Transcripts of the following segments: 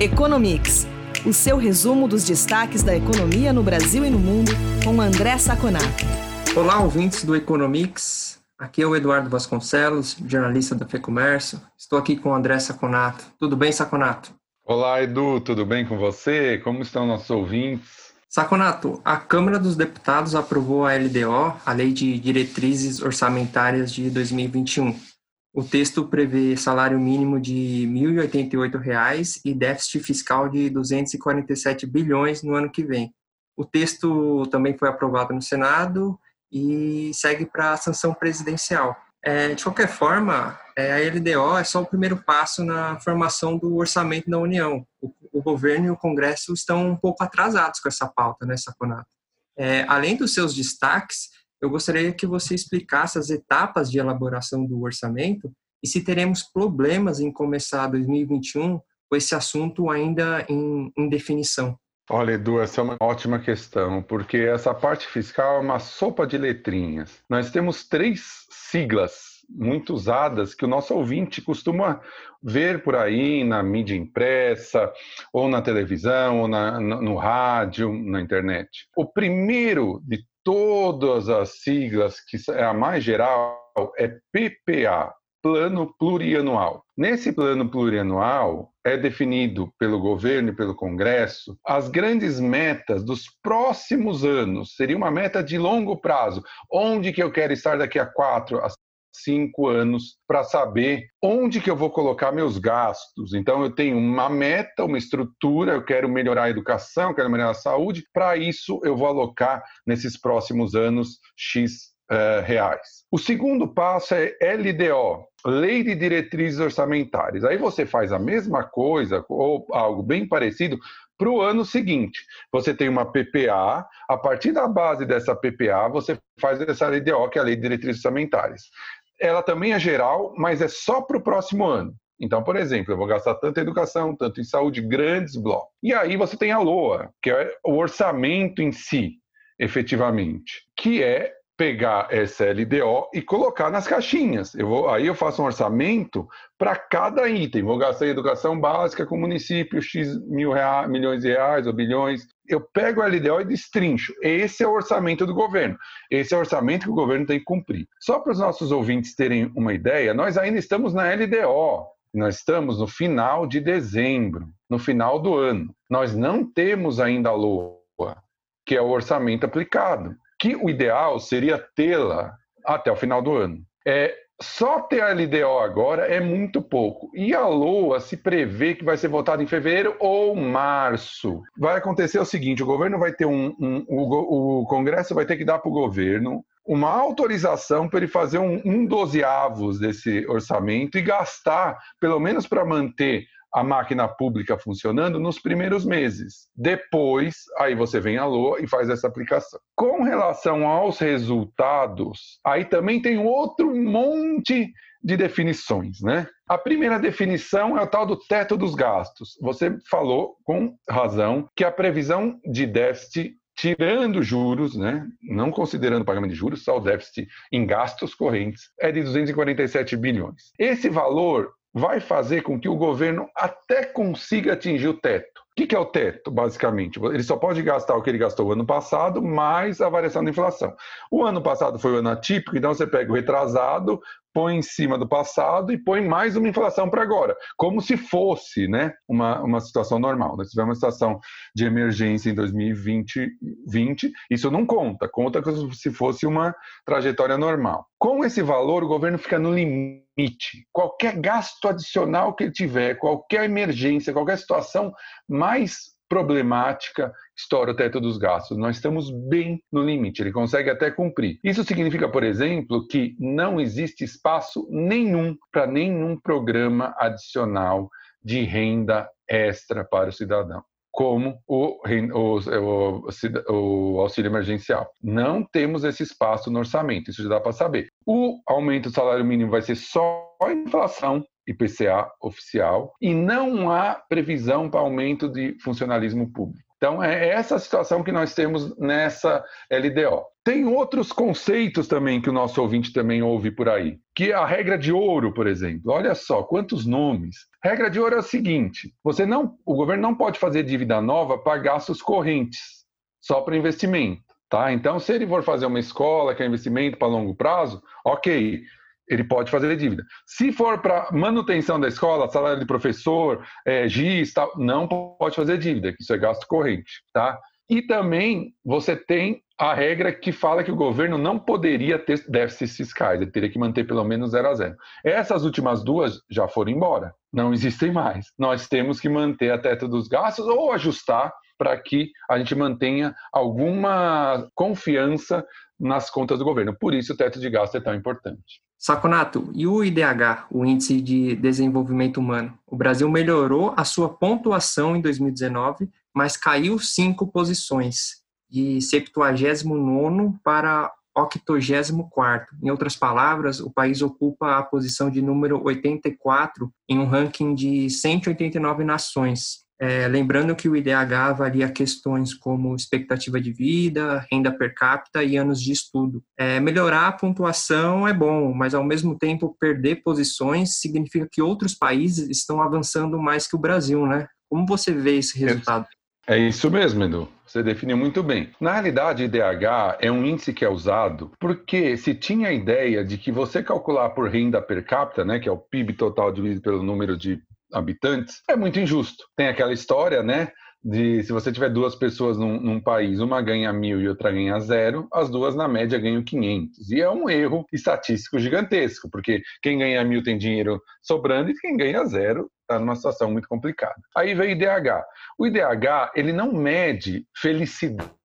Economics, o seu resumo dos destaques da economia no Brasil e no mundo, com André Saconato. Olá, ouvintes do Economics. Aqui é o Eduardo Vasconcelos, jornalista da FEComércio. Estou aqui com o André Saconato. Tudo bem, Saconato? Olá, Edu, tudo bem com você? Como estão nossos ouvintes? Saconato, a Câmara dos Deputados aprovou a LDO, a Lei de Diretrizes Orçamentárias de 2021. O texto prevê salário mínimo de R$ 1.088 e déficit fiscal de 247 bilhões no ano que vem. O texto também foi aprovado no Senado e segue para a sanção presidencial. É, de qualquer forma, é, a LDO é só o primeiro passo na formação do orçamento da União. O, o governo e o Congresso estão um pouco atrasados com essa pauta, né, Saconato? É, além dos seus destaques, eu gostaria que você explicasse as etapas de elaboração do orçamento e se teremos problemas em começar 2021 com esse assunto ainda em, em definição. Olha, Edu, essa é uma ótima questão, porque essa parte fiscal é uma sopa de letrinhas. Nós temos três siglas muito usadas que o nosso ouvinte costuma ver por aí na mídia impressa, ou na televisão, ou na, no, no rádio, na internet. O primeiro de todas as siglas, que é a mais geral, é PPA, Plano Plurianual. Nesse plano plurianual, é definido pelo governo e pelo Congresso as grandes metas dos próximos anos. Seria uma meta de longo prazo. Onde que eu quero estar daqui a quatro, a cinco anos para saber onde que eu vou colocar meus gastos. Então eu tenho uma meta, uma estrutura, eu quero melhorar a educação, quero melhorar a saúde. Para isso eu vou alocar nesses próximos anos x uh, reais. O segundo passo é LDO, Lei de Diretrizes Orçamentárias. Aí você faz a mesma coisa ou algo bem parecido para o ano seguinte. Você tem uma PPA, a partir da base dessa PPA, você faz essa LDO, que é a Lei de Diretrizes Orçamentárias ela também é geral, mas é só para o próximo ano. Então, por exemplo, eu vou gastar tanto em educação, tanto em saúde, grandes blocos. E aí você tem a LOA, que é o orçamento em si, efetivamente, que é pegar essa LDO e colocar nas caixinhas. Eu vou, aí eu faço um orçamento para cada item. Vou gastar em educação básica com o município X mil reais, milhões de reais ou bilhões. Eu pego a LDO e destrincho. Esse é o orçamento do governo. Esse é o orçamento que o governo tem que cumprir. Só para os nossos ouvintes terem uma ideia, nós ainda estamos na LDO. Nós estamos no final de dezembro, no final do ano. Nós não temos ainda a LOA, que é o orçamento aplicado que o ideal seria tê-la até o final do ano. É, só ter a LDO agora é muito pouco. E a LOA se prevê que vai ser votada em fevereiro ou março. Vai acontecer o seguinte: o governo vai ter um. um o, o Congresso vai ter que dar para o governo uma autorização para ele fazer um, um dozeavos desse orçamento e gastar, pelo menos para manter a máquina pública funcionando nos primeiros meses. Depois, aí você vem a LOA e faz essa aplicação. Com relação aos resultados, aí também tem outro monte de definições, né? A primeira definição é o tal do teto dos gastos. Você falou com razão que a previsão de déficit tirando juros, né, não considerando o pagamento de juros, só o déficit em gastos correntes, é de 247 bilhões. Esse valor vai fazer com que o governo até consiga atingir o teto. O que é o teto, basicamente? Ele só pode gastar o que ele gastou o ano passado, mais a variação da inflação. O ano passado foi o ano atípico, então você pega o retrasado, põe em cima do passado e põe mais uma inflação para agora, como se fosse né, uma, uma situação normal. Nós tivemos uma situação de emergência em 2020, 20, isso não conta, conta como se fosse uma trajetória normal. Com esse valor, o governo fica no limite. Qualquer gasto adicional que ele tiver, qualquer emergência, qualquer situação mais problemática, estoura o teto dos gastos. Nós estamos bem no limite, ele consegue até cumprir. Isso significa, por exemplo, que não existe espaço nenhum para nenhum programa adicional de renda extra para o cidadão como o, o, o, o, auxílio emergencial. Não temos esse espaço no orçamento, isso já dá para saber. O aumento do salário mínimo vai ser só a inflação, IPCA oficial, e não há previsão para aumento de funcionalismo público. Então, é essa situação que nós temos nessa LDO. Tem outros conceitos também que o nosso ouvinte também ouve por aí, que é a regra de ouro, por exemplo. Olha só quantos nomes. Regra de ouro é o seguinte: você não, o governo não pode fazer dívida nova para gastos correntes, só para investimento. Tá? Então, se ele for fazer uma escola que é investimento para longo prazo, ok, ele pode fazer dívida. Se for para manutenção da escola, salário de professor, é, GIS, tal, não pode fazer dívida, isso é gasto corrente, tá? E também você tem a regra que fala que o governo não poderia ter déficits fiscais, ele teria que manter pelo menos zero a zero. Essas últimas duas já foram embora, não existem mais. Nós temos que manter a teto dos gastos ou ajustar para que a gente mantenha alguma confiança nas contas do governo. Por isso o teto de gasto é tão importante. Saconato, e o IDH, o Índice de Desenvolvimento Humano? O Brasil melhorou a sua pontuação em 2019, mas caiu cinco posições, de 79 para 84. Em outras palavras, o país ocupa a posição de número 84 em um ranking de 189 nações. É, lembrando que o IDH avalia questões como expectativa de vida, renda per capita e anos de estudo. É, melhorar a pontuação é bom, mas ao mesmo tempo perder posições significa que outros países estão avançando mais que o Brasil, né? Como você vê esse resultado? É, isso mesmo, Edu. Você definiu muito bem. Na realidade, IDH é um índice que é usado porque se tinha a ideia de que você calcular por renda per capita, né, que é o PIB total dividido pelo número de habitantes, é muito injusto. Tem aquela história, né? De se você tiver duas pessoas num, num, país, uma ganha mil e outra ganha zero, as duas na média ganham 500. E é um erro estatístico gigantesco, porque quem ganha mil tem dinheiro sobrando e quem ganha zero está numa situação muito complicada. Aí vem o IDH. O IDH ele não mede felicidade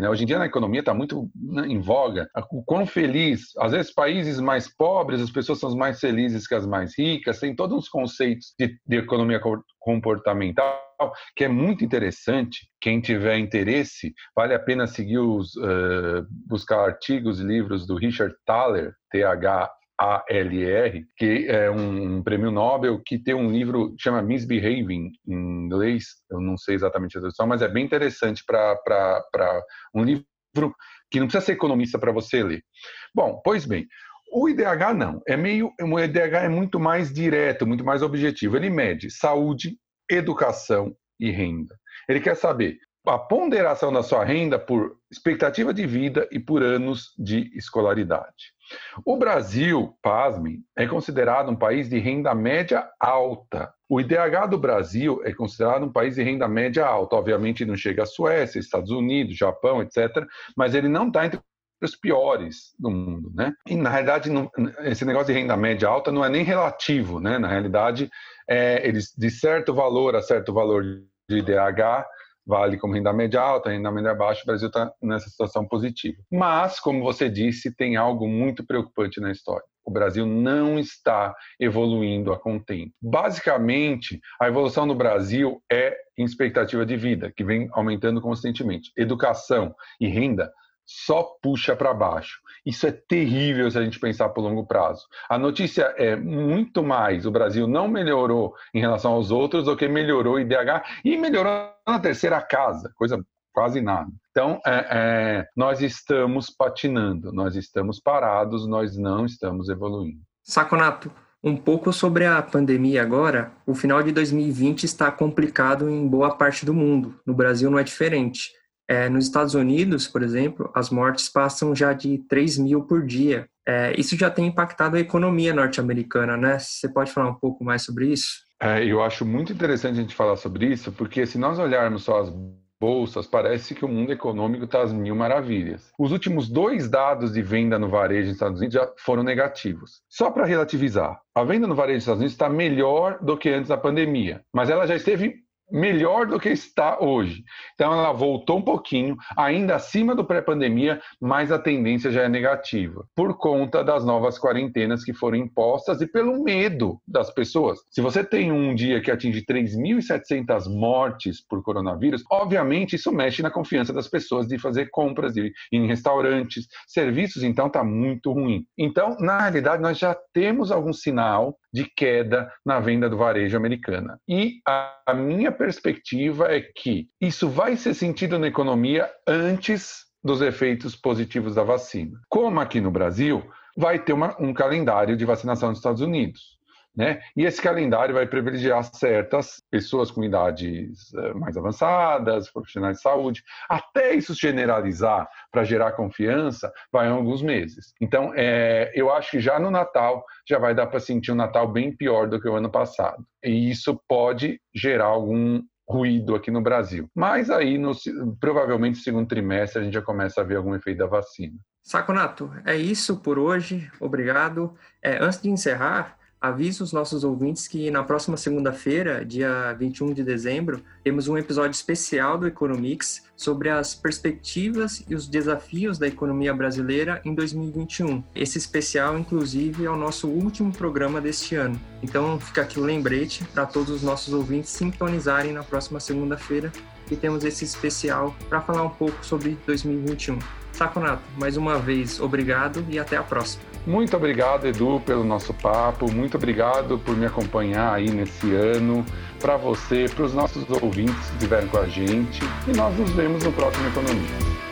né? Hoje em dia na economia está muito né, em voga o quão feliz, às vezes países mais pobres, as pessoas são mais felizes que as mais ricas, tem todos os conceitos de, de economia comportamental que é muito interessante. Quem tiver interesse, vale a pena seguir os uh, buscar artigos e livros do Richard Thaler, T-H ALR, que é um prêmio Nobel que tem um livro que chama Misbehaving, em inglês, eu não sei exatamente a tradução, mas é bem interessante para um livro que não precisa ser economista para você ler. Bom, pois bem, o IDH não, é meio, o IDH é muito mais direto, muito mais objetivo. Ele mede saúde, educação e renda. Ele quer saber a ponderação da sua renda por expectativa de vida e por anos de escolaridade. O Brasil, pasmem, é considerado um país de renda média alta. O IDH do Brasil é considerado um país de renda média alta. Obviamente não chega à Suécia, Estados Unidos, Japão, etc., mas ele não está entre os piores do mundo, né? E na realidade não, esse negócio de renda média alta não é nem relativo, né? Na realidade, é, eles de certo valor a certo valor de IDH vale como renda média alta, renda média baixa, o Brasil está nessa situação positiva. Mas, como você disse, tem algo muito preocupante na história. O Brasil não está evoluindo a contento. Basicamente, a evolução no Brasil é em expectativa de vida, que vem aumentando constantemente. Educação e renda só puxa para baixo. Isso é terrível se a gente pensar por longo prazo. A notícia é muito mais: o Brasil não melhorou em relação aos outros do que melhorou o IDH e melhorou na terceira casa, coisa quase nada. Então, é, é, nós estamos patinando, nós estamos parados, nós não estamos evoluindo. Saconato, um pouco sobre a pandemia agora. O final de 2020 está complicado em boa parte do mundo. No Brasil não é diferente. É, nos Estados Unidos, por exemplo, as mortes passam já de 3 mil por dia. É, isso já tem impactado a economia norte-americana, né? Você pode falar um pouco mais sobre isso? É, eu acho muito interessante a gente falar sobre isso, porque se nós olharmos só as bolsas, parece que o mundo econômico está às mil maravilhas. Os últimos dois dados de venda no varejo nos Estados Unidos já foram negativos. Só para relativizar, a venda no varejo nos Estados Unidos está melhor do que antes da pandemia, mas ela já esteve melhor do que está hoje. Então ela voltou um pouquinho, ainda acima do pré-pandemia, mas a tendência já é negativa, por conta das novas quarentenas que foram impostas e pelo medo das pessoas. Se você tem um dia que atinge 3.700 mortes por coronavírus, obviamente isso mexe na confiança das pessoas de fazer compras de, em restaurantes, serviços, então está muito ruim. Então, na realidade, nós já temos algum sinal de queda na venda do varejo americana. E a, minha perspectiva é que isso vai ser sentido na economia antes dos efeitos positivos da vacina. Como aqui no Brasil, vai ter uma, um calendário de vacinação nos Estados Unidos. Né? E esse calendário vai privilegiar certas pessoas com idades eh, mais avançadas, profissionais de saúde, até isso generalizar para gerar confiança, vai em alguns meses. Então, é, eu acho que já no Natal já vai dar para sentir um Natal bem pior do que o ano passado. E isso pode gerar algum ruído aqui no Brasil. Mas aí, no, provavelmente, no segundo trimestre, a gente já começa a ver algum efeito da vacina. Saconato, é isso por hoje. Obrigado. É, antes de encerrar, Aviso os nossos ouvintes que na próxima segunda-feira, dia 21 de dezembro, temos um episódio especial do Economics sobre as perspectivas e os desafios da economia brasileira em 2021. Esse especial, inclusive, é o nosso último programa deste ano. Então, fica aqui o lembrete para todos os nossos ouvintes sintonizarem na próxima segunda-feira que temos esse especial para falar um pouco sobre 2021. Saconato, mais uma vez, obrigado e até a próxima. Muito obrigado, Edu, pelo nosso papo. Muito obrigado por me acompanhar aí nesse ano. Para você, para os nossos ouvintes que estiveram com a gente. E nós nos vemos no próximo Economia.